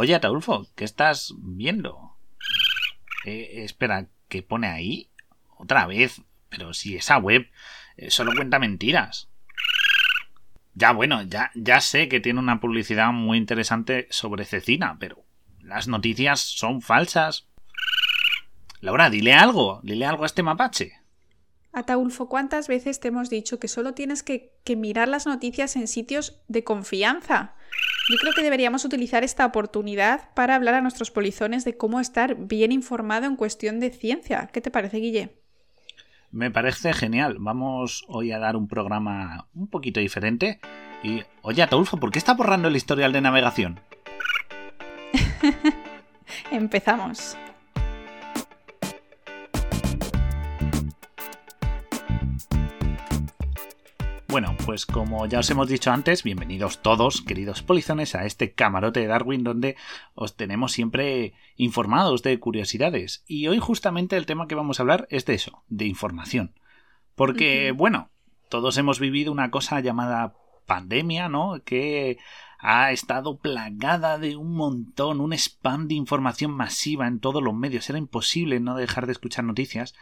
Oye, Ataulfo, ¿qué estás viendo? Eh, espera, ¿qué pone ahí? Otra vez. Pero si esa web eh, solo cuenta mentiras. Ya, bueno, ya, ya sé que tiene una publicidad muy interesante sobre cecina, pero las noticias son falsas. Laura, dile algo, dile algo a este mapache. Ataulfo, ¿cuántas veces te hemos dicho que solo tienes que, que, mirar las noticias en sitios de confianza? Yo creo que deberíamos utilizar esta oportunidad para hablar a nuestros polizones de cómo estar bien informado en cuestión de ciencia. ¿Qué te parece, Guille? Me parece genial. Vamos hoy a dar un programa un poquito diferente. Y, oye, Ataulfo, ¿por qué está borrando el historial de navegación? Empezamos. Bueno, pues como ya os hemos dicho antes, bienvenidos todos, queridos polizones, a este camarote de Darwin donde os tenemos siempre informados de curiosidades. Y hoy justamente el tema que vamos a hablar es de eso, de información. Porque, bueno, todos hemos vivido una cosa llamada pandemia, ¿no? Que ha estado plagada de un montón, un spam de información masiva en todos los medios. Era imposible no dejar de escuchar noticias.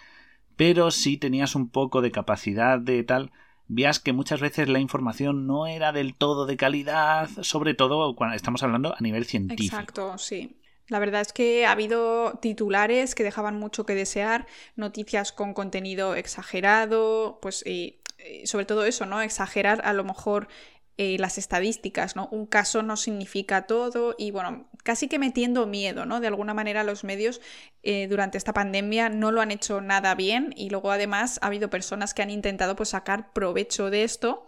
Pero si tenías un poco de capacidad de tal, vías que muchas veces la información no era del todo de calidad, sobre todo cuando estamos hablando a nivel científico. Exacto, sí. La verdad es que ha habido titulares que dejaban mucho que desear, noticias con contenido exagerado, pues y, sobre todo eso, ¿no? Exagerar a lo mejor eh, las estadísticas, ¿no? Un caso no significa todo y bueno, casi que metiendo miedo, ¿no? De alguna manera los medios eh, durante esta pandemia no lo han hecho nada bien y luego además ha habido personas que han intentado pues sacar provecho de esto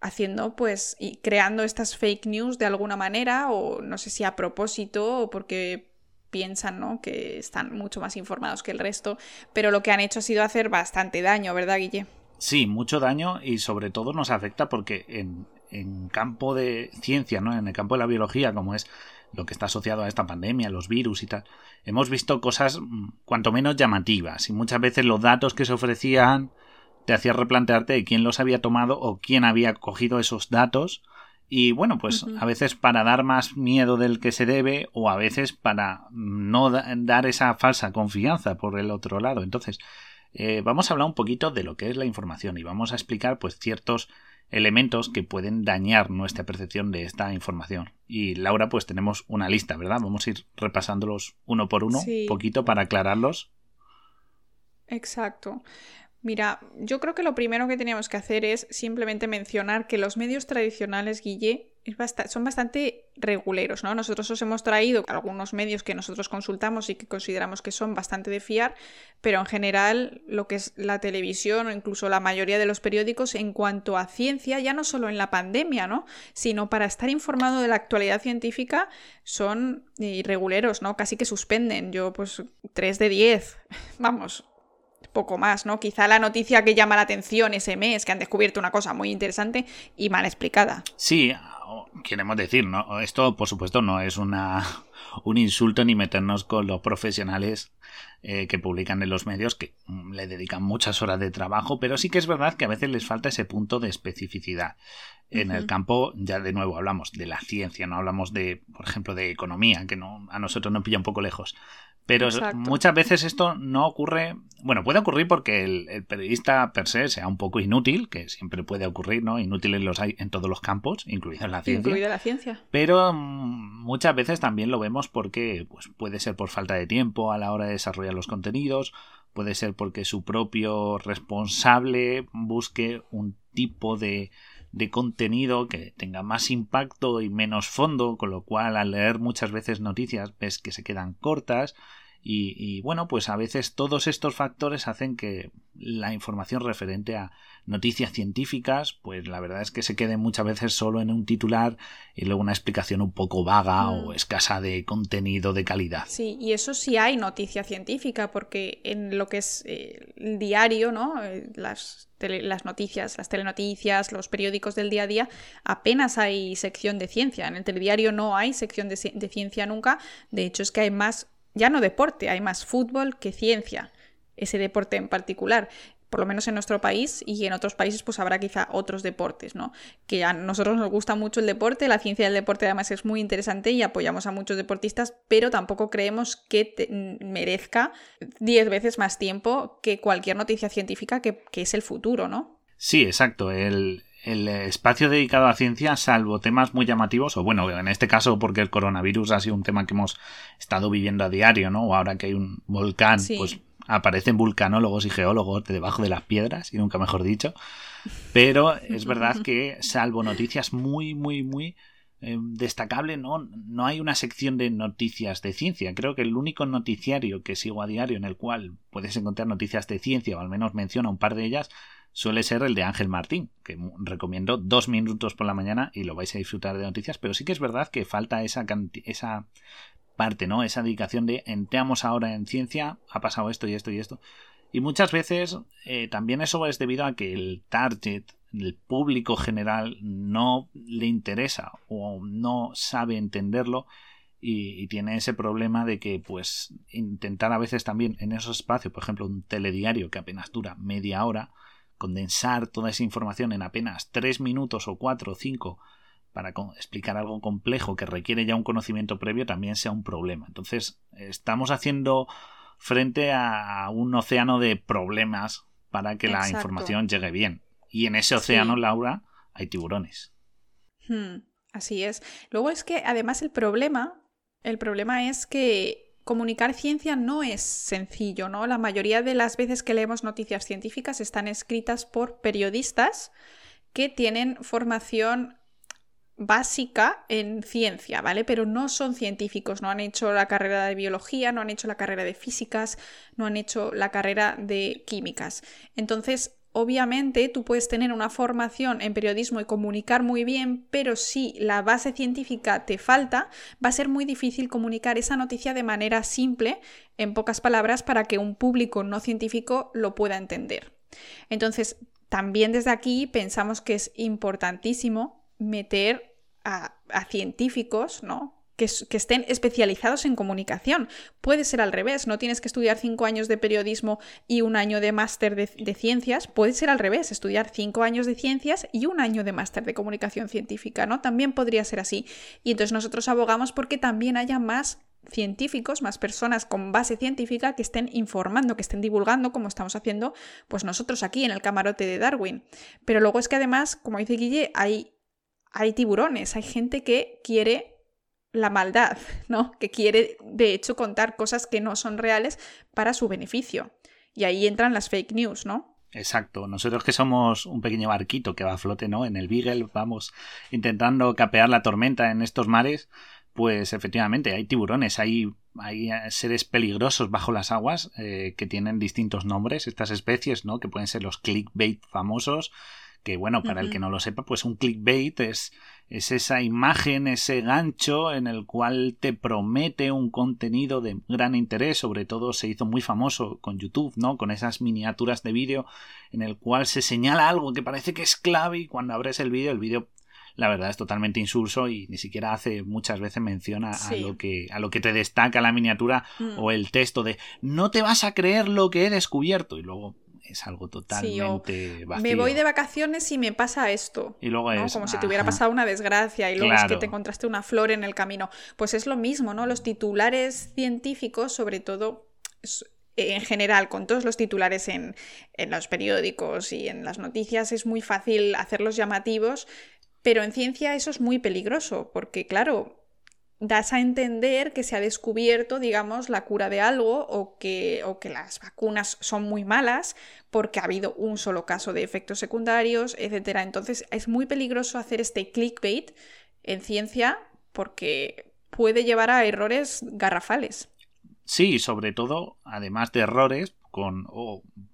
haciendo pues y creando estas fake news de alguna manera o no sé si a propósito o porque piensan ¿no? que están mucho más informados que el resto, pero lo que han hecho ha sido hacer bastante daño, ¿verdad, Guille? Sí, mucho daño y sobre todo nos afecta porque en, en campo de ciencia, ¿no? En el campo de la biología, como es lo que está asociado a esta pandemia, los virus y tal, hemos visto cosas mm, cuanto menos llamativas y muchas veces los datos que se ofrecían te hacían replantearte de quién los había tomado o quién había cogido esos datos. Y bueno, pues a veces para dar más miedo del que se debe o a veces para no dar esa falsa confianza por el otro lado. Entonces, eh, vamos a hablar un poquito de lo que es la información y vamos a explicar pues ciertos elementos que pueden dañar nuestra percepción de esta información. Y Laura, pues tenemos una lista, ¿verdad? Vamos a ir repasándolos uno por uno, poquito para aclararlos. Exacto. Mira, yo creo que lo primero que teníamos que hacer es simplemente mencionar que los medios tradicionales, Guille, son bastante reguleros, ¿no? Nosotros os hemos traído algunos medios que nosotros consultamos y que consideramos que son bastante de fiar, pero en general lo que es la televisión o incluso la mayoría de los periódicos en cuanto a ciencia, ya no solo en la pandemia, ¿no? Sino para estar informado de la actualidad científica son irreguleros, ¿no? Casi que suspenden. Yo, pues, 3 de 10. Vamos, poco más, ¿no? Quizá la noticia que llama la atención ese mes, que han descubierto una cosa muy interesante y mal explicada. Sí, queremos decir, ¿no? Esto, por supuesto, no es una, un insulto ni meternos con los profesionales eh, que publican en los medios, que mm, le dedican muchas horas de trabajo, pero sí que es verdad que a veces les falta ese punto de especificidad. En el campo, ya de nuevo hablamos de la ciencia, no hablamos de, por ejemplo, de economía, que no, a nosotros nos pilla un poco lejos. Pero muchas veces esto no ocurre, bueno, puede ocurrir porque el, periodista per se sea un poco inútil, que siempre puede ocurrir, ¿no? Inútiles los hay en todos los campos, incluida la ciencia. Incluida la ciencia. Pero mm, muchas veces también lo vemos porque pues, puede ser por falta de tiempo a la hora de desarrollar los contenidos, puede ser porque su propio responsable busque un tipo de, de contenido que tenga más impacto y menos fondo, con lo cual al leer muchas veces noticias ves que se quedan cortas y, bueno, pues a veces todos estos factores hacen que la información referente a noticias científicas, pues la verdad es que se quede muchas veces solo en un titular y luego una explicación un poco vaga o mm. escasa de contenido de calidad. Sí, y eso sí hay noticia científica, porque en lo que es eh, el diario, ¿no? Eh, las, las noticias, las telenoticias, los periódicos del día a día, apenas hay sección de ciencia. En el telediario no hay sección de, de ciencia nunca. De hecho, es que hay más ya no deporte, hay más fútbol que ciencia, ese deporte en particular. por lo menos en nuestro país, y en otros países pues habrá quizá otros deportes, ¿no? Que a nosotros nos gusta mucho el deporte, la ciencia del deporte además es muy interesante y apoyamos a muchos deportistas, pero tampoco creemos que merezca 10 veces más tiempo que cualquier noticia científica que, que es el futuro, ¿no? Sí, exacto. El, el espacio dedicado a ciencia, salvo temas muy llamativos, o bueno, en este caso porque el coronavirus ha sido un tema que hemos estado viviendo a diario, ¿no? O ahora que hay un volcán, pues aparecen vulcanólogos y geólogos de debajo de las piedras, y nunca mejor dicho. Pero es verdad que, salvo noticias muy, muy, muy eh, destacable, no, no hay una sección de noticias de ciencia. Creo que el único noticiario que sigo a diario en el cual puedes encontrar noticias de ciencia, o al menos menciona un par de ellas, suele ser el de Ángel Martín, que recomiendo dos minutos por la mañana y lo vais a disfrutar de noticias, pero sí que es verdad que falta esa, esa parte, ¿no? Esa dedicación de entramos ahora en ciencia, ha pasado esto y esto y esto. Y muchas veces eh, también eso es debido a que el target, el público general, no le interesa o no sabe entenderlo y, y, tiene ese problema de que, pues, intentar a veces también en esos espacios, por ejemplo, un telediario que apenas dura media hora, condensar toda esa información en apenas tres minutos o cuatro o cinco para explicar algo complejo que requiere ya un conocimiento previo también sea un problema. Entonces, estamos haciendo frente a un océano de problemas para que la información llegue bien. Y en ese océano, Laura, hay tiburones. Hmm, así es. Luego es que además el problema, el problema es que comunicar ciencia no es sencillo, ¿no? La mayoría de las veces que leemos noticias científicas están escritas por periodistas que tienen formación básica en ciencia, ¿vale? Pero no son científicos, no han hecho la carrera de biología, no han hecho la carrera de físicas, no han hecho la carrera de químicas. Entonces, Obviamente tú puedes tener una formación en periodismo y comunicar muy bien, pero si la base científica te falta, va a ser muy difícil comunicar esa noticia de manera simple, en pocas palabras, para que un público no científico lo pueda entender. Entonces, también desde aquí pensamos que es importantísimo meter a, científicos, ¿no? Que, estén especializados en comunicación. Puede ser al revés, no tienes que estudiar cinco años de periodismo y un año de máster de, ciencias, puede ser al revés, estudiar cinco años de ciencias y un año de máster de comunicación científica, ¿no? También podría ser así. Y entonces nosotros abogamos porque también haya más científicos, más personas con base científica que estén informando, que estén divulgando, como estamos haciendo pues nosotros aquí en el camarote de Darwin. Pero luego es que además, como dice Guille, hay, hay tiburones, hay gente que quiere la maldad, ¿no? Que quiere, de hecho, contar cosas que no son reales para su beneficio. Y ahí entran las fake news, ¿no? Exacto. Nosotros que somos un pequeño barquito que va a flote, ¿no? En el Beagle vamos intentando capear la tormenta en estos mares, pues efectivamente hay tiburones, hay, hay seres peligrosos bajo las aguas eh, que tienen distintos nombres, estas especies, ¿no? Que pueden ser los clickbait famosos, que bueno, para el que no lo sepa, pues un clickbait es, es esa imagen, ese gancho en el cual te promete un contenido de gran interés, sobre todo se hizo muy famoso con YouTube, ¿no? Con esas miniaturas de vídeo en el cual se señala algo que parece que es clave y cuando abres el vídeo, el vídeo la verdad es totalmente insulso y ni siquiera hace muchas veces mención a, lo que a lo que te destaca la miniatura mm. o el texto de no te vas a creer lo que he descubierto y luego es algo totalmente vacío. Me voy de vacaciones y me pasa esto. Y luego es. Como si te hubiera pasado una desgracia y luego es que te encontraste una flor en el camino. Pues es lo mismo, ¿no? Los titulares científicos, sobre todo en general, con todos los titulares en, en los periódicos y en las noticias, es muy fácil hacerlos llamativos. Pero en ciencia eso es muy peligroso, porque claro, das a entender que se ha descubierto, digamos, la cura de algo o que, o que las vacunas son muy malas porque ha habido un solo caso de efectos secundarios, etc. Entonces es muy peligroso hacer este clickbait en ciencia porque puede llevar a errores garrafales. Sí, sobre todo, además de errores, con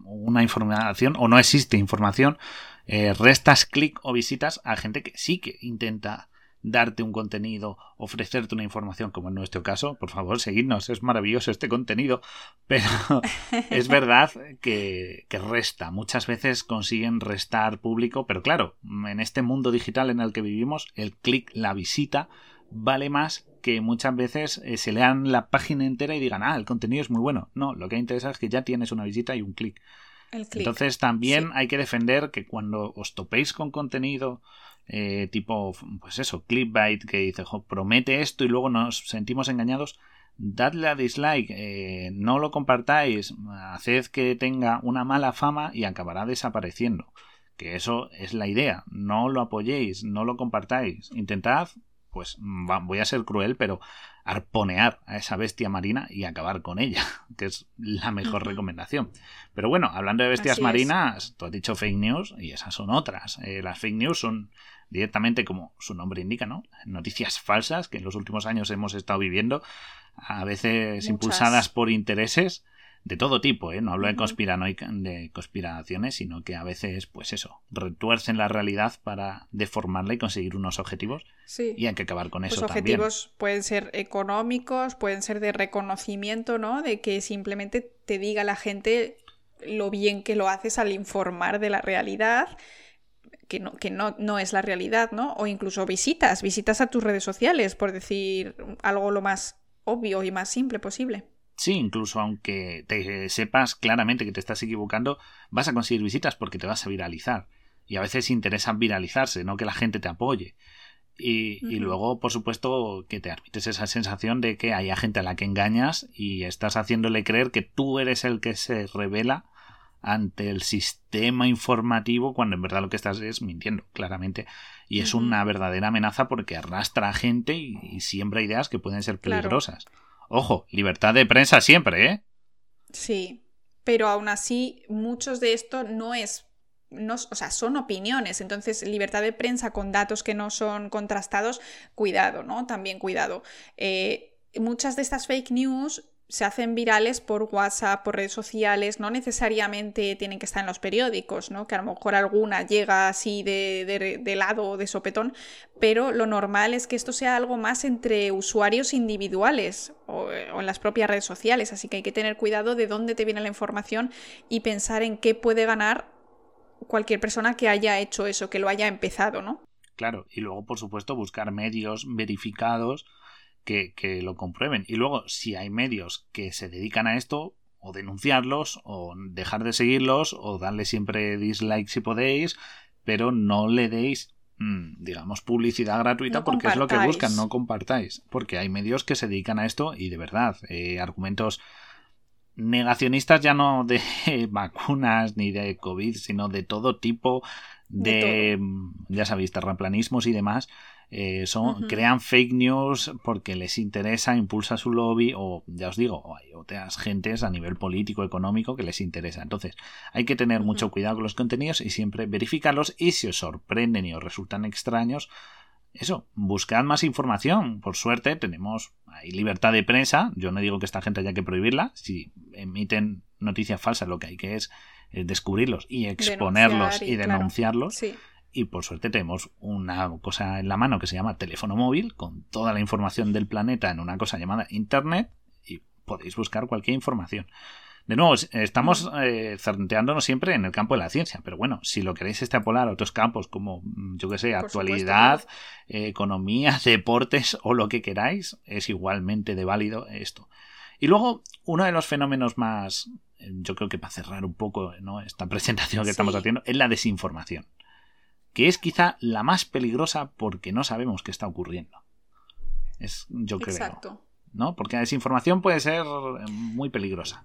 una información o no existe información, eh, restas clic o visitas a gente que sí que intenta darte un contenido, ofrecerte una información, como en nuestro caso, por favor, seguidnos, es maravilloso este contenido, pero es verdad que, que, resta, muchas veces consiguen restar público, pero claro, en este mundo digital en el que vivimos, el clic, la visita, vale más que muchas veces eh, se lean la página entera y digan, ah, el contenido es muy bueno. No, lo que interesa es que ya tienes una visita y un clic. Entonces también hay que defender que cuando os topéis con contenido eh, tipo, pues eso, clickbait que dice, promete esto y luego nos sentimos engañados, dadle a dislike, eh, no lo compartáis, haced que tenga una mala fama y acabará desapareciendo. Que eso es la idea, no lo apoyéis, no lo compartáis, intentad, pues voy a ser cruel, pero arponear a esa bestia marina y acabar con ella, que es la mejor recomendación. Pero bueno, hablando de bestias marinas, tú has dicho fake news y esas son otras. Eh, las fake news son directamente, como su nombre indica, ¿no? Noticias falsas que en los últimos años hemos estado viviendo, a veces impulsadas por intereses de todo tipo, ¿eh? No hablo de, de conspiraciones, sino que a veces, pues eso, retuercen la realidad para deformarla y conseguir unos objetivos. Sí. Y hay que acabar con pues eso objetivos pueden ser económicos, pueden ser de reconocimiento, ¿no? De que simplemente te diga la gente lo bien que lo haces al informar de la realidad. Que, no, que no, no es la realidad, ¿no? O incluso visitas, visitas a tus redes sociales, por decir algo lo más obvio y más simple posible. Sí, incluso aunque te sepas claramente que te estás equivocando, vas a conseguir visitas porque te vas a viralizar. Y a veces interesa viralizarse, no que la gente te apoye. Y, luego, por supuesto, que te admites esa sensación de que hay gente a la que engañas y estás haciéndole creer que tú eres el que se revela ante el sistema informativo cuando en verdad lo que estás es mintiendo, claramente. Y es una verdadera amenaza porque arrastra a gente y, siembra ideas que pueden ser peligrosas. Ojo, libertad de prensa siempre, ¿eh? Sí, pero aún así, muchos de esto no es. No, o sea, son opiniones. Entonces, libertad de prensa con datos que no son contrastados, cuidado, ¿no? También cuidado. Eh, muchas de estas fake news se hacen virales por WhatsApp, por redes sociales, no necesariamente tienen que estar en los periódicos, ¿no? Que a lo mejor alguna llega así de, de, lado o de sopetón, pero lo normal es que esto sea algo más entre usuarios individuales o, o, en las propias redes sociales, así que hay que tener cuidado de dónde te viene la información y pensar en qué puede ganar cualquier persona que haya hecho eso, que lo haya empezado, ¿no? Claro, y luego, por supuesto, buscar medios verificados que, lo comprueben. Y luego, si hay medios que se dedican a esto, o denunciarlos, o dejar de seguirlos, o darle siempre dislike si podéis, pero no le deis, mm, digamos, publicidad gratuita porque es lo que buscan, no compartáis. Porque hay medios que se dedican a esto y de verdad, eh, argumentos negacionistas ya no de vacunas ni de COVID, sino de todo tipo de, mm, ya sabéis, terraplanismos y demás, eh, son, crean fake news porque les interesa, impulsa su lobby o ya os digo, hay otras gentes a nivel político, económico que les interesa. Entonces hay que tener mucho cuidado con los contenidos y siempre verificarlos y si os sorprenden y os resultan extraños, eso, buscad más información. Por suerte tenemos hay libertad de prensa. Yo no digo que esta gente haya que prohibirla. Si emiten noticias falsas, lo que hay que es, descubrirlos y exponerlos y, denunciarlos. Sí y por suerte tenemos una cosa en la mano que se llama teléfono móvil con toda la información del planeta en una cosa llamada Internet y podéis buscar cualquier información. De nuevo, estamos eh, siempre en el campo de la ciencia, pero bueno, si lo queréis extrapolar a otros campos como, mm, yo que sé, actualidad, economía, deportes o lo que queráis, es igualmente de válido esto. Y luego, uno de los fenómenos más, eh, yo creo que para cerrar un poco ¿no? esta presentación que estamos haciendo, es la desinformación que es quizá la más peligrosa porque no sabemos qué está ocurriendo. Es, yo creo. Exacto. ¿No? Porque la desinformación puede ser muy peligrosa.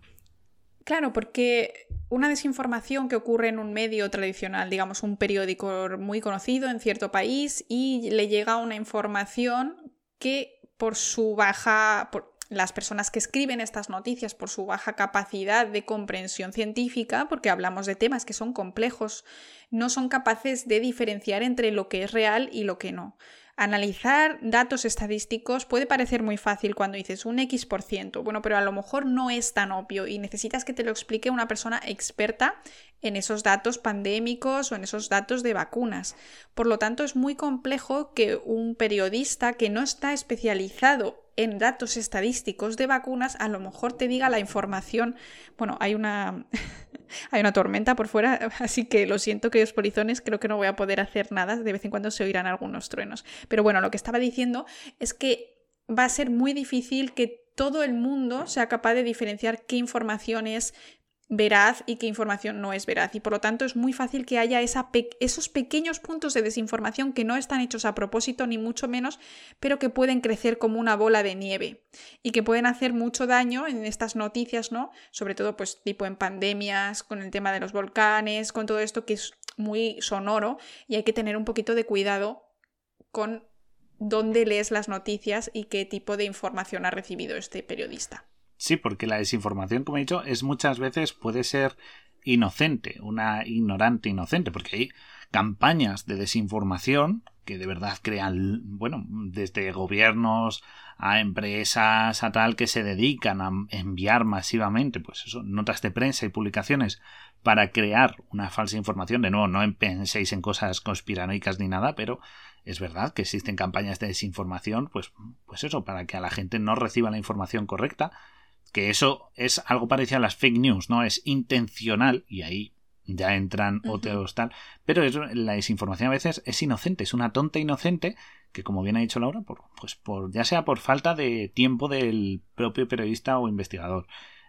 Claro, porque una desinformación que ocurre en un medio tradicional, digamos un periódico muy conocido en cierto país, y le llega una información que por su baja, las personas que escriben estas noticias por su baja capacidad de comprensión científica, porque hablamos de temas que son complejos, no son capaces de diferenciar entre lo que es real y lo que no. Analizar datos estadísticos puede parecer muy fácil cuando dices un X por ciento, bueno, pero a lo mejor no es tan obvio y necesitas que te lo explique una persona experta en esos datos pandémicos o en esos datos de vacunas. Por lo tanto, es muy complejo que un periodista que no está especializado en datos estadísticos de vacunas, a lo mejor te diga la información. Bueno, hay una, hay una tormenta por fuera, así que lo siento, queridos polizones, creo que no voy a poder hacer nada. De vez en cuando se oirán algunos truenos. Pero bueno, lo que estaba diciendo es que va a ser muy difícil que todo el mundo sea capaz de diferenciar qué información es veraz y qué información no es veraz. Y por lo tanto es muy fácil que haya esos pequeños puntos de desinformación que no están hechos a propósito, ni mucho menos, pero que pueden crecer como una bola de nieve y que pueden hacer mucho daño en estas noticias, ¿no? Sobre todo, pues, tipo en pandemias, con el tema de los volcanes, con todo esto que es muy sonoro y hay que tener un poquito de cuidado con dónde lees las noticias y qué tipo de información ha recibido este periodista. Sí, porque la desinformación, como he dicho, es muchas veces puede ser inocente, una ignorante inocente, porque hay campañas de desinformación que de verdad crean, bueno, desde gobiernos a empresas a tal que se dedican a enviar masivamente, pues eso, notas de prensa y publicaciones para crear una falsa información. De nuevo, no penséis en cosas conspiranoicas ni nada, pero es verdad que existen campañas de desinformación, pues, pues eso, para que a la gente no reciba la información correcta que eso es algo parecido a las fake news, ¿no? Es intencional y ahí ya entran otros tal, pero la desinformación a veces es inocente, es una tonta inocente que como bien ha dicho Laura, por, pues por ya sea por falta de tiempo del propio periodista o investigador,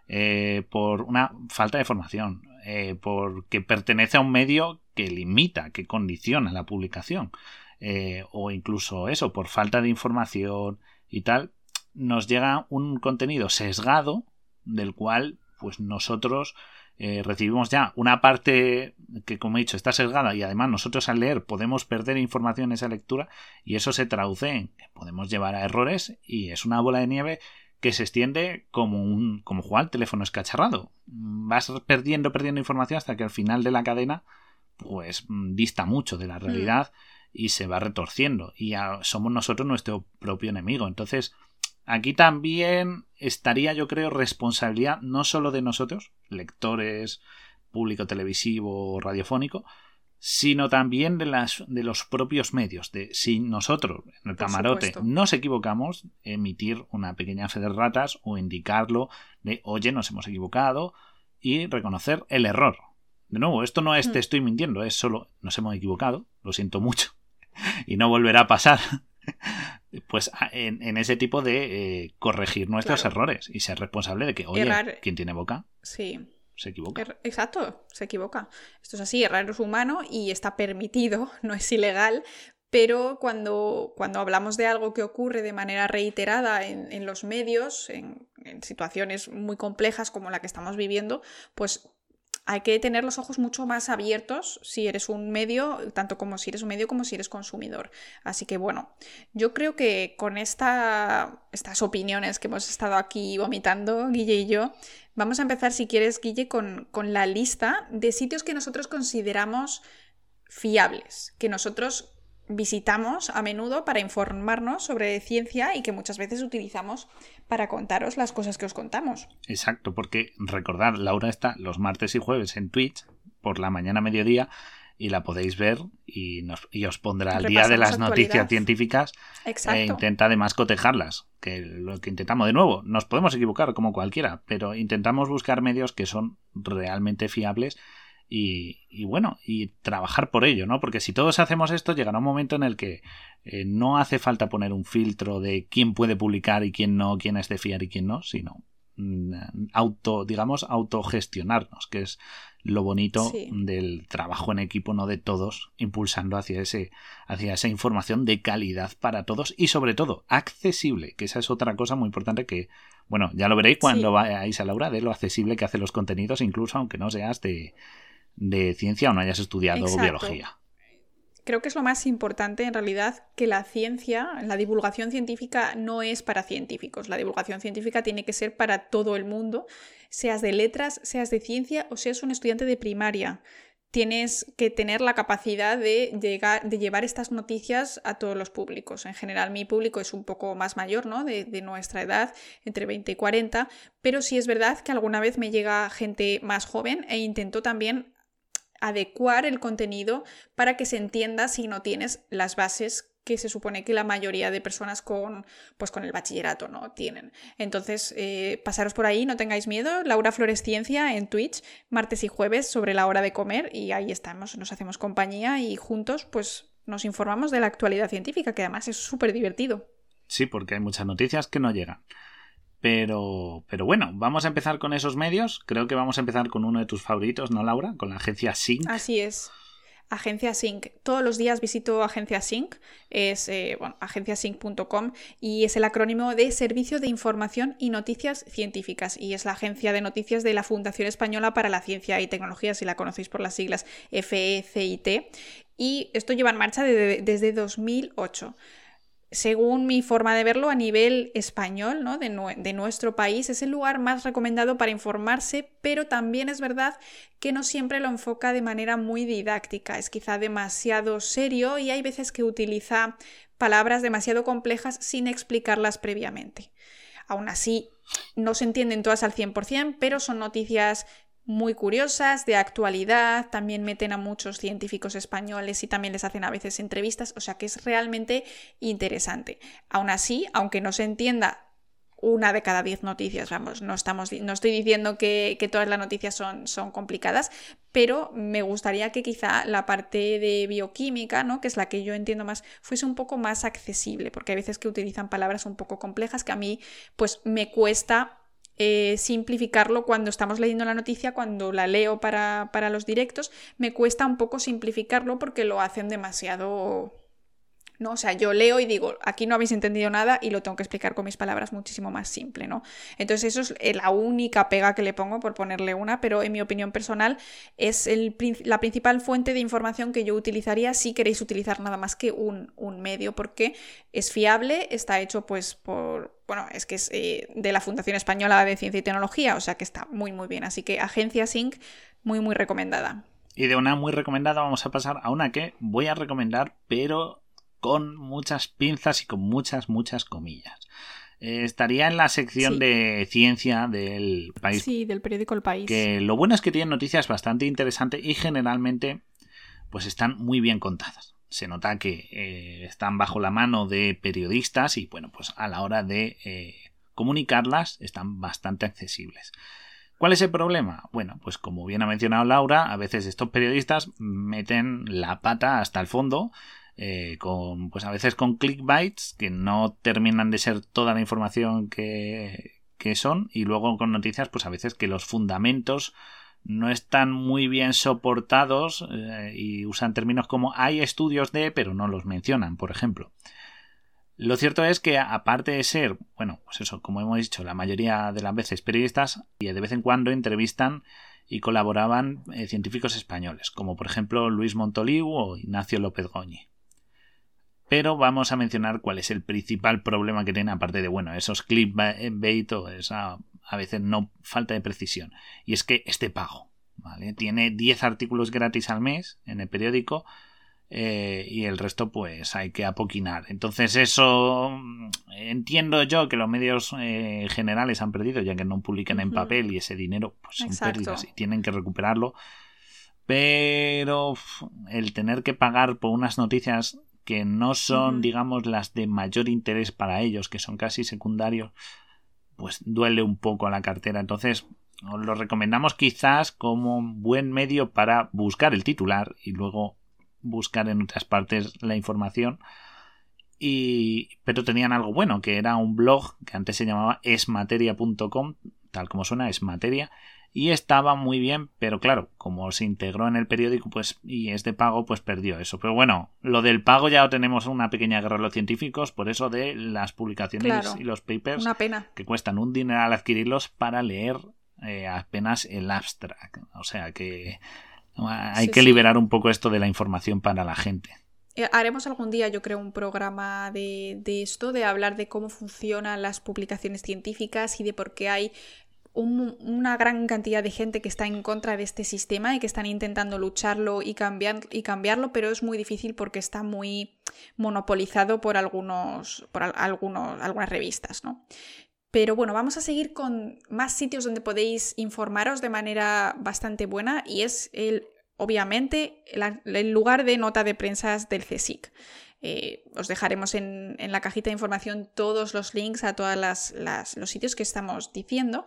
eh, por una falta de formación, eh, porque pertenece a un medio que limita, que condiciona la publicación, eh, o incluso eso, por falta de información y tal, nos llega un contenido sesgado del cual pues nosotros eh, recibimos ya una parte que como he dicho está sesgada y además nosotros al leer podemos perder información en esa lectura y eso se traduce en que podemos llevar a errores y es una bola de nieve que se extiende como un como jugar al teléfono escacharrado vas perdiendo perdiendo información hasta que al final de la cadena pues dista mucho de la realidad mm. y se va retorciendo y somos nosotros nuestro propio enemigo entonces Aquí también estaría, yo creo, responsabilidad no solo de nosotros, lectores, público televisivo, radiofónico, sino también de, las, de los propios medios. De si nosotros, en el camarote, nos equivocamos, emitir una pequeña fe de ratas o indicarlo de, oye, nos hemos equivocado y reconocer el error. De nuevo, esto no es te estoy mintiendo, es solo nos hemos equivocado, lo siento mucho y no volverá a pasar pues en, ese tipo de eh, corregir nuestros errores y ser responsable de que, oye, quien tiene boca? Sí. Se equivoca. Er, exacto, se equivoca. Esto es así, errar es humano y está permitido, no es ilegal, pero cuando, cuando hablamos de algo que ocurre de manera reiterada en, los medios, en, en, situaciones muy complejas como la que estamos viviendo, pues hay que tener los ojos mucho más abiertos si eres un medio, tanto como si eres un medio como si eres consumidor. Así que bueno, yo creo que con esta, estas opiniones que hemos estado aquí vomitando, Guille y yo, vamos a empezar, si quieres, Guille, con, con la lista de sitios que nosotros consideramos fiables, que nosotros visitamos a menudo para informarnos sobre ciencia y que muchas veces utilizamos para contaros las cosas que os contamos. Exacto, porque recordad, Laura está los martes y jueves en Twitch por la mañana mediodía y la podéis ver y, nos, y os pondrá al día de las noticias científicas e intenta además cotejarlas, que lo que intentamos de nuevo, nos podemos equivocar como cualquiera, pero intentamos buscar medios que son realmente fiables y, bueno, y trabajar por ello, ¿no? Porque si todos hacemos esto, llegará un momento en el que eh, no hace falta poner un filtro de quién puede publicar y quién no, quién es de fiar y quién no, sino mm, auto, digamos, autogestionarnos, que es lo bonito del trabajo en equipo, no de todos, impulsando hacia ese, hacia esa información de calidad para todos y sobre todo accesible, que esa es otra cosa muy importante que, bueno, ya lo veréis cuando vayáis a Laura de lo accesible que hace los contenidos, incluso aunque no seas de, de ciencia o no hayas estudiado biología. Creo que es lo más importante en realidad que la ciencia, la divulgación científica no es para científicos. La divulgación científica tiene que ser para todo el mundo, seas de letras, seas de ciencia o seas un estudiante de primaria. Tienes que tener la capacidad de, llegar, de llevar estas noticias a todos los públicos. En general, mi público es un poco más mayor, ¿no? De, de nuestra edad, entre 20 y 40, pero sí es verdad que alguna vez me llega gente más joven e intento también adecuar el contenido para que se entienda si no tienes las bases que se supone que la mayoría de personas con, pues con el bachillerato no tienen. Entonces, eh, pasaros por ahí, no tengáis miedo. Laura Flores Ciencia en Twitch, martes y jueves sobre la hora de comer y ahí estamos, nos hacemos compañía y juntos pues nos informamos de la actualidad científica, que además es súper divertido. Sí, porque hay muchas noticias que no llegan. Pero, pero bueno, vamos a empezar con esos medios. Creo que vamos a empezar con uno de tus favoritos, ¿no, Laura? Con la agencia Sync. Así es. Agencia Sync. Todos los días visito Agencia Sync, es eh, bueno, agenciasync.com y es el acrónimo de Servicio de Información y Noticias Científicas y es la agencia de noticias de la Fundación Española para la Ciencia y Tecnología, si la conocéis por las siglas FECIT. Y esto lleva en marcha desde 2008 según mi forma de verlo, a nivel español, ¿no? de, de, nuestro país, es el lugar más recomendado para informarse, pero también es verdad que no siempre lo enfoca de manera muy didáctica, es quizá demasiado serio y hay veces que utiliza palabras demasiado complejas sin explicarlas previamente. Aún así, no se entienden todas al 100%, pero son noticias muy curiosas, de actualidad, también meten a muchos científicos españoles y también les hacen a veces entrevistas, o sea que es realmente interesante. Aún así, aunque no se entienda una de cada diez noticias, vamos, no, estamos, no estoy diciendo que, todas las noticias son, son, complicadas, pero me gustaría que quizá la parte de bioquímica, ¿no? que es la que yo entiendo más, fuese un poco más accesible, porque hay veces que utilizan palabras un poco complejas que a mí pues me cuesta eh, simplificarlo cuando estamos leyendo la noticia, cuando la leo para, para los directos, me cuesta un poco simplificarlo porque lo hacen demasiado ¿no? O sea, yo leo y digo, aquí no habéis entendido nada y lo tengo que explicar con mis palabras muchísimo más simple, ¿no? Entonces eso es la única pega que le pongo por ponerle una, pero en mi opinión personal es el, la principal fuente de información que yo utilizaría si queréis utilizar nada más que un, un medio, porque es fiable, está hecho pues por, bueno, es que es eh, de la Fundación Española de Ciencia y Tecnología, o sea que está muy muy bien, así que Agencia Sync, muy muy recomendada. Y de una muy recomendada vamos a pasar a una que voy a recomendar, pero con muchas pinzas y con muchas, muchas comillas. Eh, estaría en la sección de ciencia del país. Sí, del periódico El País. Que lo bueno es que tienen noticias bastante interesantes y generalmente pues están muy bien contadas. Se nota que eh, están bajo la mano de periodistas y bueno, pues a la hora de eh, comunicarlas están bastante accesibles. ¿Cuál es el problema? Bueno, pues como bien ha mencionado Laura, a veces estos periodistas meten la pata hasta el fondo eh, con, pues a veces con clickbaits que no terminan de ser toda la información que, son y luego con noticias pues a veces que los fundamentos no están muy bien soportados eh, y usan términos como hay estudios de pero no los mencionan por ejemplo. Lo cierto es que aparte de ser bueno pues eso como hemos dicho la mayoría de las veces periodistas y de vez en cuando entrevistan y colaboraban eh, científicos españoles como por ejemplo Luis Montoliu o Ignacio López Goñi. Pero vamos a mencionar cuál es el principal problema que tiene, aparte de, bueno, esos clickbait o esa a veces no falta de precisión. Y es que este pago, ¿vale? Tiene 10 artículos gratis al mes en el periódico eh, y el resto pues hay que apoquinar. Entonces eso mm, entiendo yo que los medios eh, generales han perdido ya que no publican en papel y ese dinero pues son pérdidas y tienen que recuperarlo. Pero el tener que pagar por unas noticias que no son, digamos, las de mayor interés para ellos, que son casi secundarios, pues duele un poco a la cartera. Entonces, os lo recomendamos quizás como un buen medio para buscar el titular y luego buscar en otras partes la información. Y, pero tenían algo bueno, que era un blog que antes se llamaba esmateria.com, tal como suena, esmateria, y estaba muy bien, pero claro, como se integró en el periódico pues y es de pago, pues perdió eso. Pero bueno, lo del pago ya tenemos una pequeña guerra los científicos, por eso de las publicaciones y los papers una pena. que cuestan un dinero al adquirirlos para leer eh, apenas el abstract. O sea que hay que liberar un poco esto de la información para la gente. Eh, haremos algún día, yo creo, un programa de, de, esto, de hablar de cómo funcionan las publicaciones científicas y de por qué hay una gran cantidad de gente que está en contra de este sistema y que están intentando lucharlo y, cambiar, y cambiarlo, pero es muy difícil porque está muy monopolizado por, algunos, por algunos, algunas revistas, ¿no? Pero bueno, vamos a seguir con más sitios donde podéis informaros de manera bastante buena y es el, obviamente el, lugar de nota de prensa del CSIC. Eh, os dejaremos en, la cajita de información todos los links a todos los sitios que estamos diciendo.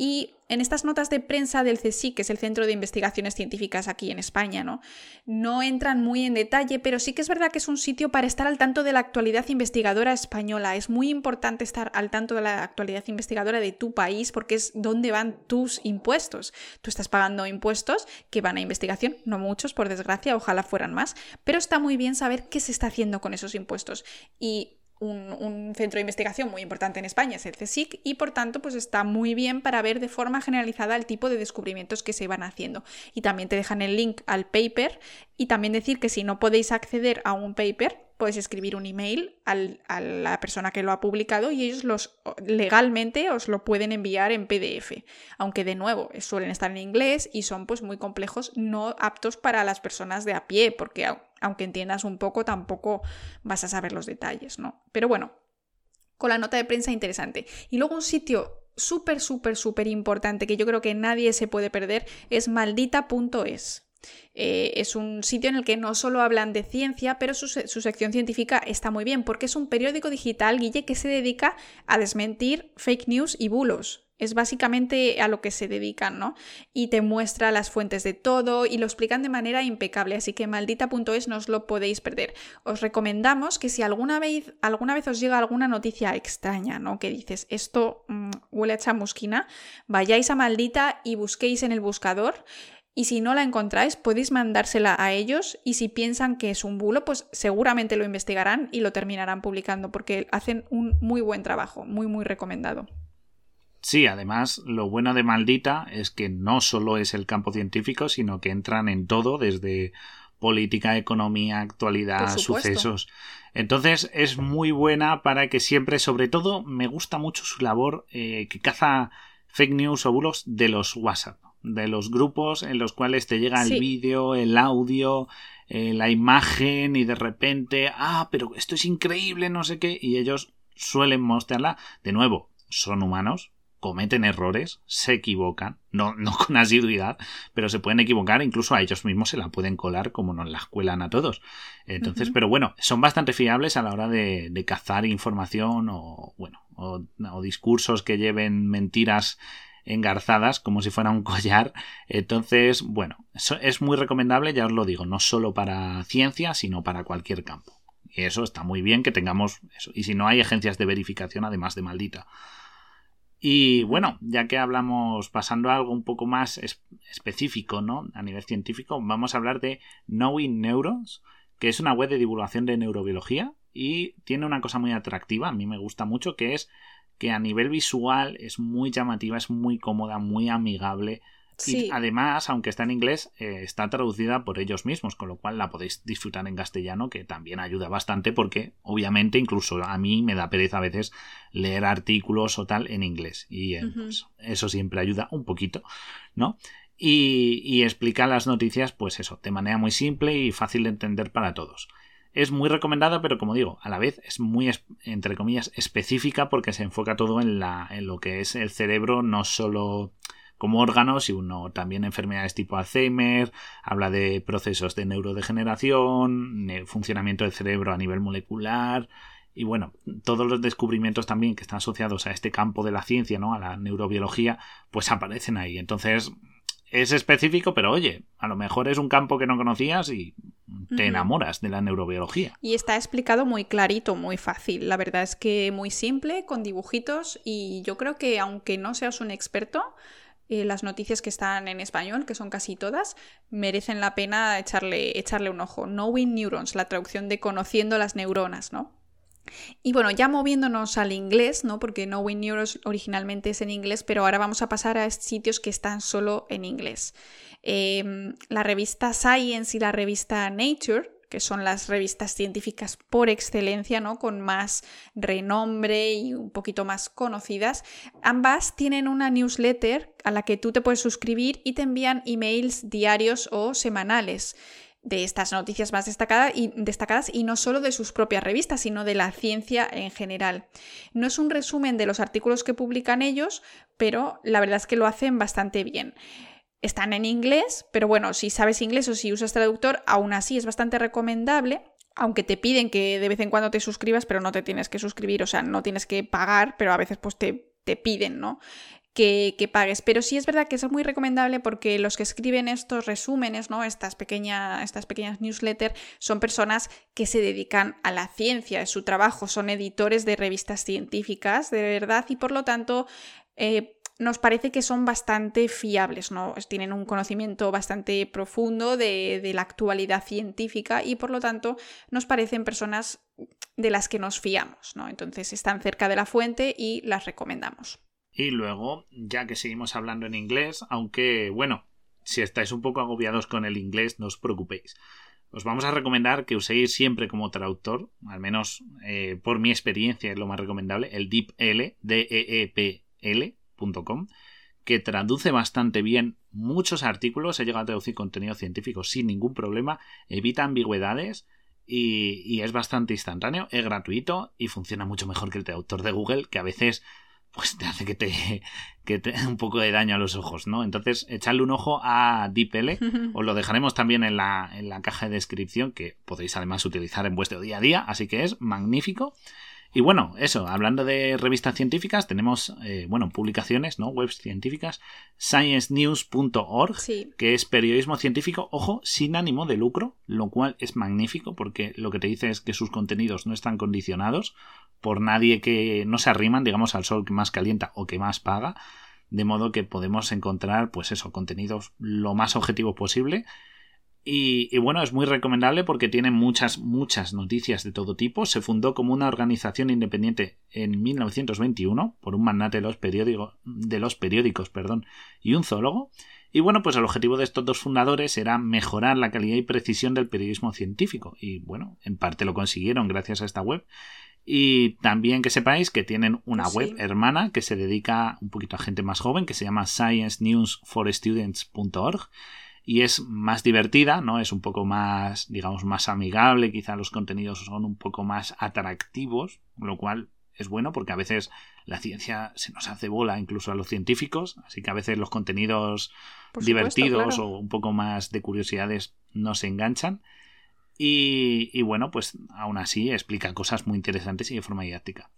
Y en estas notas de prensa del CSIC, que es el Centro de Investigaciones Científicas aquí en España, ¿no? No entran muy en detalle, pero sí que es verdad que es un sitio para estar al tanto de la actualidad investigadora española. Es muy importante estar al tanto de la actualidad investigadora de tu país porque es donde van tus impuestos. Tú estás pagando impuestos que van a investigación, no muchos, por desgracia, ojalá fueran más, pero está muy bien saber qué se está haciendo con esos impuestos. Y un, centro de investigación muy importante en España, es el CSIC, y por tanto pues está muy bien para ver de forma generalizada el tipo de descubrimientos que se van haciendo. Y también te dejan el link al paper y también decir que si no podéis acceder a un paper, podéis escribir un email a la persona que lo ha publicado y ellos los legalmente os lo pueden enviar en PDF. Aunque de nuevo suelen estar en inglés y son pues muy complejos, no aptos para las personas de a pie, porque aunque entiendas un poco, tampoco vas a saber los detalles, ¿no? Pero bueno, con la nota de prensa interesante. Y luego un sitio súper, súper, súper importante que yo creo que nadie se puede perder es maldita.es. Eh, es un sitio en el que no solo hablan de ciencia, pero su, sección científica está muy bien, porque es un periódico digital, Guille, que se dedica a desmentir fake news y bulos es básicamente a lo que se dedican, ¿no? Y te muestra las fuentes de todo y lo explican de manera impecable, así que maldita.es no os lo podéis perder. Os recomendamos que si alguna vez, alguna vez os llega alguna noticia extraña, ¿no? Que dices, esto mm, huele a chamusquina, vayáis a maldita y busquéis en el buscador. Y si no la encontráis, podéis mandársela a ellos y si piensan que es un bulo, pues seguramente lo investigarán y lo terminarán publicando porque hacen un muy buen trabajo, muy muy recomendado. Sí, además lo bueno de Maldita es que no solo es el campo científico, sino que entran en todo, desde política, economía, actualidad, sucesos. Entonces es muy buena para que siempre, sobre todo, me gusta mucho su labor eh, que caza fake news o bulos de los WhatsApp, de los grupos en los cuales te llega el vídeo, el audio, eh, la imagen y de repente, ah, pero esto es increíble, no sé qué, y ellos suelen mostrarla. De nuevo, son humanos, cometen errores, se equivocan, no, no con asiduidad, pero se pueden equivocar, incluso a ellos mismos se la pueden colar como nos la escuelan a todos. Entonces, pero bueno, son bastante fiables a la hora de, cazar información o, bueno, o, discursos que lleven mentiras engarzadas como si fuera un collar. Entonces, bueno, es muy recomendable, ya os lo digo, no solo para ciencia, sino para cualquier campo. Y eso está muy bien que tengamos eso. Y si no hay agencias de verificación, además de maldita. Y bueno, ya que hablamos, pasando a algo un poco más específico, ¿no? A nivel científico, vamos a hablar de Knowing Neurons, que es una web de divulgación de neurobiología y tiene una cosa muy atractiva, a mí me gusta mucho, que es que a nivel visual es muy llamativa, es muy cómoda, muy amigable y además, aunque está en inglés, eh, está traducida por ellos mismos, con lo cual la podéis disfrutar en castellano, que también ayuda bastante porque obviamente incluso a mí me da pereza a veces leer artículos o tal en inglés. Y eh, pues, eso siempre ayuda un poquito, ¿no? Y, y explica las noticias, pues eso, de manera muy simple y fácil de entender para todos. Es muy recomendada, pero como digo, a la vez es muy, entre comillas, específica porque se enfoca todo en, la, en lo que es el cerebro, no solo como órganos y uno también enfermedades tipo Alzheimer, habla de procesos de neurodegeneración, funcionamiento del cerebro a nivel molecular y bueno, todos los descubrimientos también que están asociados a este campo de la ciencia, ¿no? A la neurobiología, pues aparecen ahí. Entonces, es específico, pero oye, a lo mejor es un campo que no conocías y te enamoras de la neurobiología. Y está explicado muy clarito, muy fácil. La verdad es que muy simple, con dibujitos y yo creo que aunque no seas un experto, eh, las noticias que están en español, que son casi todas, merecen la pena echarle, echarle un ojo. Knowing Neurons, la traducción de conociendo las neuronas, ¿no? Y bueno, ya moviéndonos al inglés, ¿no? Porque Knowing Neurons originalmente es en inglés, pero ahora vamos a pasar a sitios que están solo en inglés. Em, la revista Science y la revista Nature que son las revistas científicas por excelencia, ¿no? Con más renombre y un poquito más conocidas. Ambas tienen una newsletter a la que tú te puedes suscribir y te envían emails diarios o semanales de estas noticias más destacadas y, destacadas y no solo de sus propias revistas, sino de la ciencia en general. No es un resumen de los artículos que publican ellos, pero la verdad es que lo hacen bastante bien. Están en inglés, pero bueno, si sabes inglés o si usas traductor, aún así es bastante recomendable, aunque te piden que de vez en cuando te suscribas, pero no te tienes que suscribir, o sea, no tienes que pagar, pero a veces pues te, te piden, ¿no? Que, pagues. Pero sí es verdad que es muy recomendable porque los que escriben estos resúmenes, ¿no? Estas, estas pequeñas newsletters, son personas que se dedican a la ciencia, es su trabajo, son editores de revistas científicas, de verdad, y por lo tanto. Eh, nos parece que son bastante fiables, ¿no? tienen un conocimiento bastante profundo de, de, la actualidad científica y por lo tanto nos parecen personas de las que nos fiamos, ¿no? Entonces están cerca de la fuente y las recomendamos. Y luego, ya que seguimos hablando en inglés, aunque bueno, si estáis un poco agobiados con el inglés, no os preocupéis. Os vamos a recomendar que uséis siempre como traductor, al menos eh, por mi experiencia es lo más recomendable, el DeepL, D-E-E-P-L.com, que traduce bastante bien muchos artículos, he llegado a traducir contenido científico sin ningún problema, evita ambigüedades y, y es bastante instantáneo, es gratuito y funciona mucho mejor que el traductor de Google, que a veces pues te hace que te, que te un poco de daño a los ojos, ¿no? Entonces, echadle un ojo a DeepL, os lo dejaremos también en la, en la caja de descripción, que podéis además utilizar en vuestro día a día, así que es magnífico. Y bueno, eso, hablando de revistas científicas, tenemos, eh, bueno, publicaciones, ¿no? Webs científicas, sciencenews.org, que es periodismo científico, ojo, sin ánimo de lucro, lo cual es magnífico porque lo que te dice es que sus contenidos no están condicionados por nadie que no se arriman, digamos, al sol que más calienta o que más paga, de modo que podemos encontrar, pues eso, contenidos lo más objetivos posible y, bueno, es muy recomendable porque tiene muchas, muchas noticias de todo tipo. Se fundó como una organización independiente en 1921 por un magnate de los periódicos, de los periódicos perdón, y un zoólogo. Y bueno, pues el objetivo de estos dos fundadores era mejorar la calidad y precisión del periodismo científico. Y bueno, en parte lo consiguieron gracias a esta web. Y también que sepáis que tienen una web hermana que se dedica un poquito a gente más joven, que se llama sciencenewsforstudents.org y es más divertida, ¿no? Es un poco más, digamos, más amigable, quizá los contenidos son un poco más atractivos, lo cual es bueno porque a veces la ciencia se nos hace bola incluso a los científicos, así que a veces los contenidos divertidos o un poco más de curiosidades nos enganchan. Y, y, bueno, pues aún así explica cosas muy interesantes y de forma didáctica.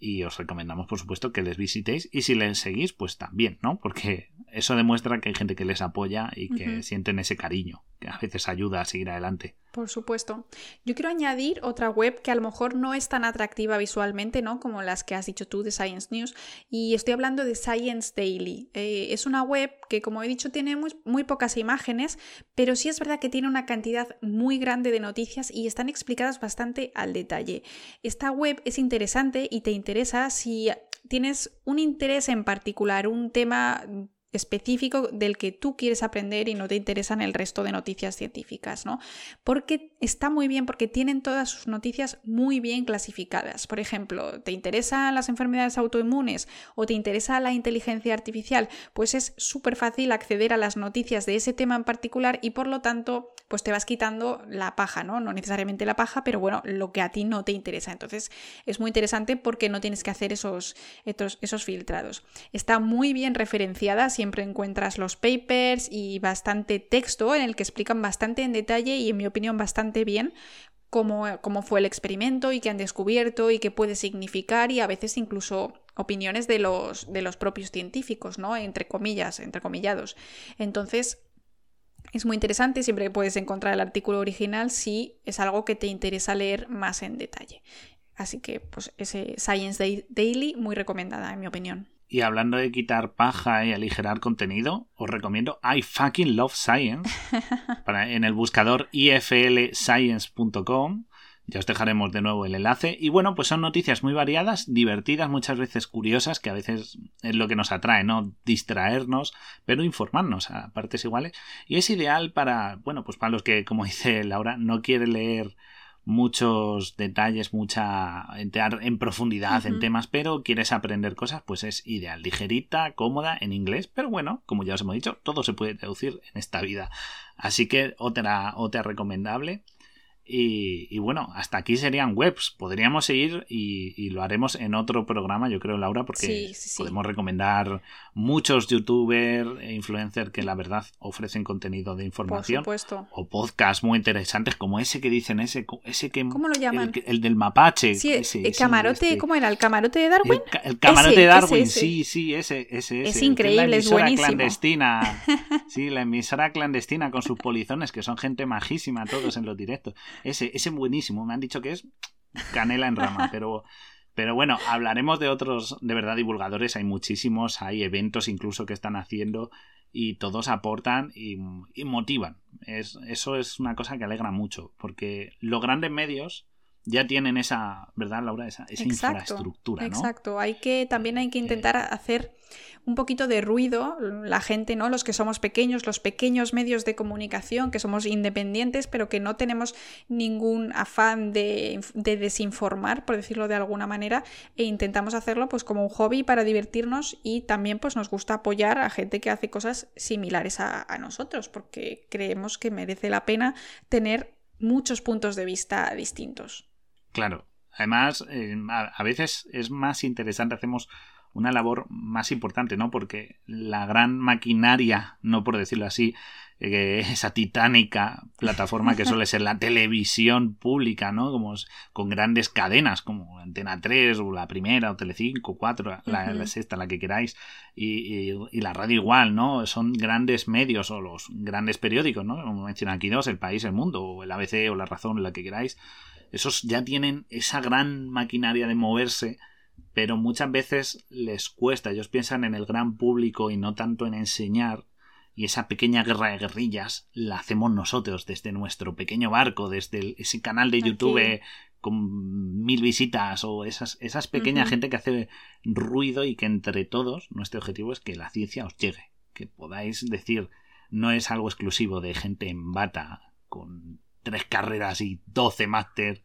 Y os recomendamos, por supuesto, que les visitéis. Y si les seguís, pues también, ¿no? Porque eso demuestra que hay gente que les apoya y que sienten ese cariño, que a veces ayuda a seguir adelante. Por supuesto. Yo quiero añadir otra web que a lo mejor no es tan atractiva visualmente, ¿no? Como las que has dicho tú de Science News. Y estoy hablando de Science Daily. Eh, es una web que, como he dicho, tiene muy, muy, pocas imágenes, pero sí es verdad que tiene una cantidad muy grande de noticias y están explicadas bastante al detalle. Esta web es interesante y te interesa si tienes un interés en particular, un tema específico del que tú quieres aprender y no te interesan el resto de noticias científicas, ¿no? Porque está muy bien, porque tienen todas sus noticias muy bien clasificadas. Por ejemplo, ¿te interesan las enfermedades autoinmunes o te interesa la inteligencia artificial? Pues es súper fácil acceder a las noticias de ese tema en particular y por lo tanto, pues te vas quitando la paja, ¿no? No necesariamente la paja, pero bueno, lo que a ti no te interesa. Entonces, es muy interesante porque no tienes que hacer esos, esos, filtrados. Está muy bien referenciada, siempre encuentras los papers y bastante texto en el que explican bastante en detalle y en mi opinión bastante bien cómo, cómo fue el experimento y qué han descubierto y qué puede significar y a veces incluso opiniones de los, de los propios científicos, ¿no? Entre comillas, entre comillados. Entonces, es muy interesante, siempre puedes encontrar el artículo original si es algo que te interesa leer más en detalle. Así que, pues, ese Science Daily, muy recomendada, en mi opinión. Y hablando de quitar paja y aligerar contenido, os recomiendo I fucking love science para, en el buscador iflscience.com. Ya os dejaremos de nuevo el enlace. Y bueno, pues son noticias muy variadas, divertidas, muchas veces curiosas, que a veces es lo que nos atrae, ¿no? Distraernos, pero informarnos a partes iguales. Y es ideal para, bueno, pues para los que, como dice Laura, no quiere leer muchos detalles, mucha entrar en profundidad en temas, pero quieres aprender cosas, pues es ideal, ligerita, cómoda en inglés, pero bueno, como ya os hemos dicho, todo se puede traducir en esta vida. Así que otra, otra recomendable. Y, bueno, hasta aquí serían webs. Podríamos seguir y, lo haremos en otro programa, yo creo, Laura, porque podemos recomendar muchos youtubers e influencers que la verdad ofrecen contenido de información. O podcasts muy interesantes como ese que dicen, ese, ese que... ¿Cómo lo llaman? El, del mapache. Sí, el camarote, este. ¿cómo era? ¿El camarote de Darwin? El, camarote de Darwin, sí, sí, ese, ese, Es increíble, es, buenísimo. clandestina. sí, la emisora clandestina con sus polizones, que son gente majísima todos en los directos. Ese, ese buenísimo. Me han dicho que es canela en rama, pero, pero bueno, hablaremos de otros, de verdad, divulgadores. Hay muchísimos, hay eventos incluso que están haciendo y todos aportan y, motivan. Es, eso es una cosa que alegra mucho, porque los grandes medios ya tienen esa, ¿verdad, Laura? Esa, infraestructura. Exacto. Hay que, también hay que intentar hacer un poquito de ruido, la gente, ¿no? Los que somos pequeños, los pequeños medios de comunicación, que somos independientes, pero que no tenemos ningún afán de, desinformar, por decirlo de alguna manera, e intentamos hacerlo pues como un hobby para divertirnos y también pues nos gusta apoyar a gente que hace cosas similares a, nosotros, porque creemos que merece la pena tener muchos puntos de vista distintos. Claro. Además, eh, a veces es más interesante, hacemos una labor más importante, ¿no? Porque la gran maquinaria, no por decirlo así, eh, esa titánica plataforma que suele ser la televisión pública, ¿no? Como con grandes cadenas como Antena 3 o la primera o Telecinco, 4, la, la sexta, la que queráis, y, y, la radio igual, ¿no? Son grandes medios o los grandes periódicos, ¿no? Como mencionan aquí dos, El País, El Mundo, o el ABC o La Razón, la que queráis. Esos ya tienen esa gran maquinaria de moverse pero muchas veces les cuesta. Ellos piensan en el gran público y no tanto en enseñar. Y esa pequeña guerra de guerrillas la hacemos nosotros desde nuestro pequeño barco, desde ese canal de YouTube con mil visitas o esas, esas pequeñas gente que hace ruido y que entre todos nuestro objetivo es que la ciencia os llegue. Que podáis decir, no es algo exclusivo de gente en bata con tres carreras y doce máster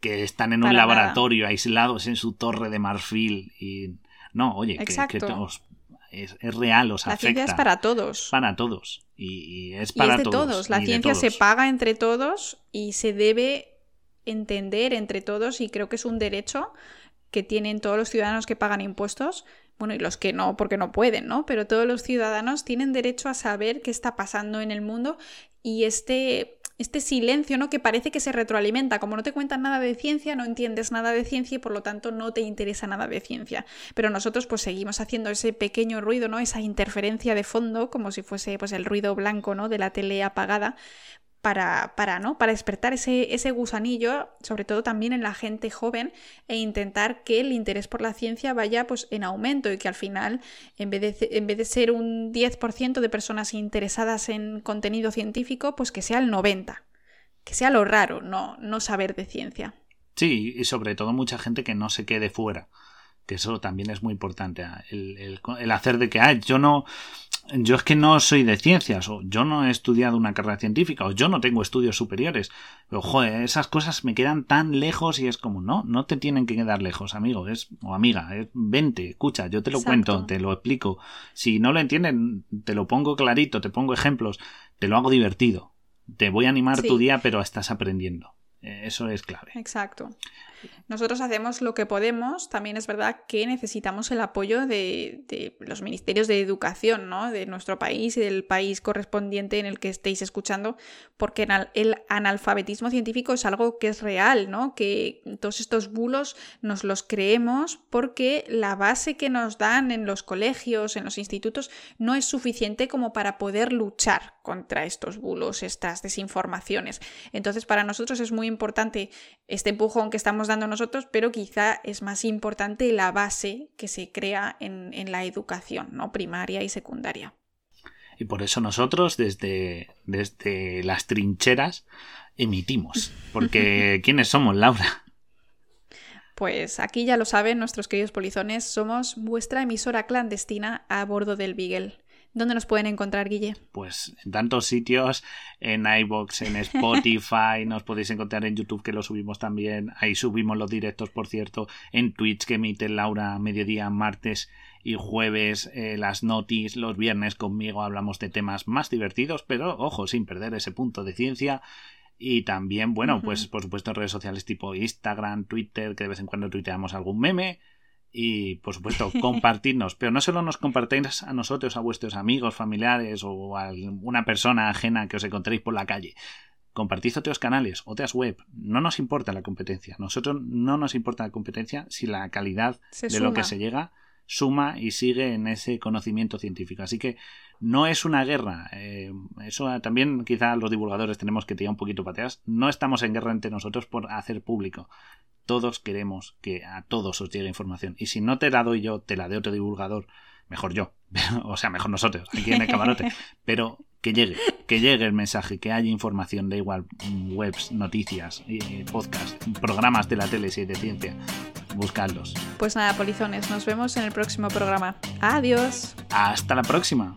que están en un laboratorio aislados en su torre de marfil y no, oye, que, es, real, os La ciencia es para todos. Para todos. Y, es para de todos. La ciencia se paga entre todos y se debe entender entre todos y creo que es un derecho que tienen todos los ciudadanos que pagan impuestos, bueno, y los que no, porque no pueden, ¿no? Pero todos los ciudadanos tienen derecho a saber qué está pasando en el mundo y este este silencio, ¿no? Que parece que se retroalimenta. Como no te cuentan nada de ciencia, no entiendes nada de ciencia y por lo tanto no te interesa nada de ciencia. Pero nosotros pues seguimos haciendo ese pequeño ruido, ¿no? Esa interferencia de fondo, como si fuese pues el ruido blanco, ¿no? De la tele apagada, para, para, ¿no? para despertar ese, ese, gusanillo, sobre todo también en la gente joven, e intentar que el interés por la ciencia vaya pues, en aumento y que al final, en vez de, en vez de ser un 10% de personas interesadas en contenido científico, pues que sea el 90%, que sea lo raro, no, no saber de ciencia. Sí, y sobre todo mucha gente que no se quede fuera que eso también es muy importante, el, el, hacer de que, ah, yo no, yo es que no soy de ciencias, o yo no he estudiado una carrera científica, o yo no tengo estudios superiores. Pero, joder, esas cosas me quedan tan lejos y es como, no, no te tienen que quedar lejos, amigo, es, o amiga, es, vente, escucha, yo te lo cuento, te lo explico. Si no lo entienden, te lo pongo clarito, te pongo ejemplos, te lo hago divertido. Te voy a animar tu día, pero estás aprendiendo. Eh, eso es clave. Exacto. Nosotros hacemos lo que podemos, también es verdad que necesitamos el apoyo de, los ministerios de educación de nuestro país y del país correspondiente en el que estéis escuchando, porque el analfabetismo científico es algo que es real, que todos estos bulos nos los creemos porque la base que nos dan en los colegios, en los institutos, no es suficiente como para poder luchar contra estos bulos, estas desinformaciones. Entonces, para nosotros es muy importante este empujón que estamos dando nosotros, pero quizá es más importante la base que se crea en, la educación, ¿no? Primaria y secundaria. Y por eso nosotros desde, desde las trincheras emitimos. Porque ¿quiénes somos, Laura? Pues aquí ya lo saben nuestros queridos polizones, somos vuestra emisora clandestina a bordo del Beagle. ¿Dónde nos pueden encontrar, Guille? Pues en tantos sitios, en iBox, en Spotify, nos podéis encontrar en YouTube que lo subimos también. Ahí subimos los directos, por cierto, en Twitch que emite Laura mediodía, martes y jueves, eh, las notis, los viernes conmigo hablamos de temas más divertidos, pero ojo, sin perder ese punto de ciencia. Y también, bueno, pues por supuesto redes sociales tipo Instagram, Twitter, que de vez en cuando tuiteamos algún meme. Y por supuesto, compartirnos. Pero no solo nos compartéis a nosotros, a vuestros amigos, familiares o a una persona ajena que os encontréis por la calle. Compartid otros canales, otras web. No nos importa la competencia. Nosotros no nos importa la competencia si la calidad de lo que se llega suma y sigue en ese conocimiento científico. Así que no es una guerra. Eh, eso también quizá los divulgadores tenemos que tirar un poquito pateas. No estamos en guerra entre nosotros por hacer público. Todos queremos que a todos os llegue información. Y si no te la doy yo, te la de otro divulgador, mejor yo. o sea, mejor nosotros, aquí en el camarote. Pero que llegue, que llegue el mensaje, que haya información, da igual, webs, noticias, eh, podcasts, programas de la tele y de ciencia. Buscadlos. Pues nada, polizones, nos vemos en el próximo programa. Adiós. Hasta la próxima.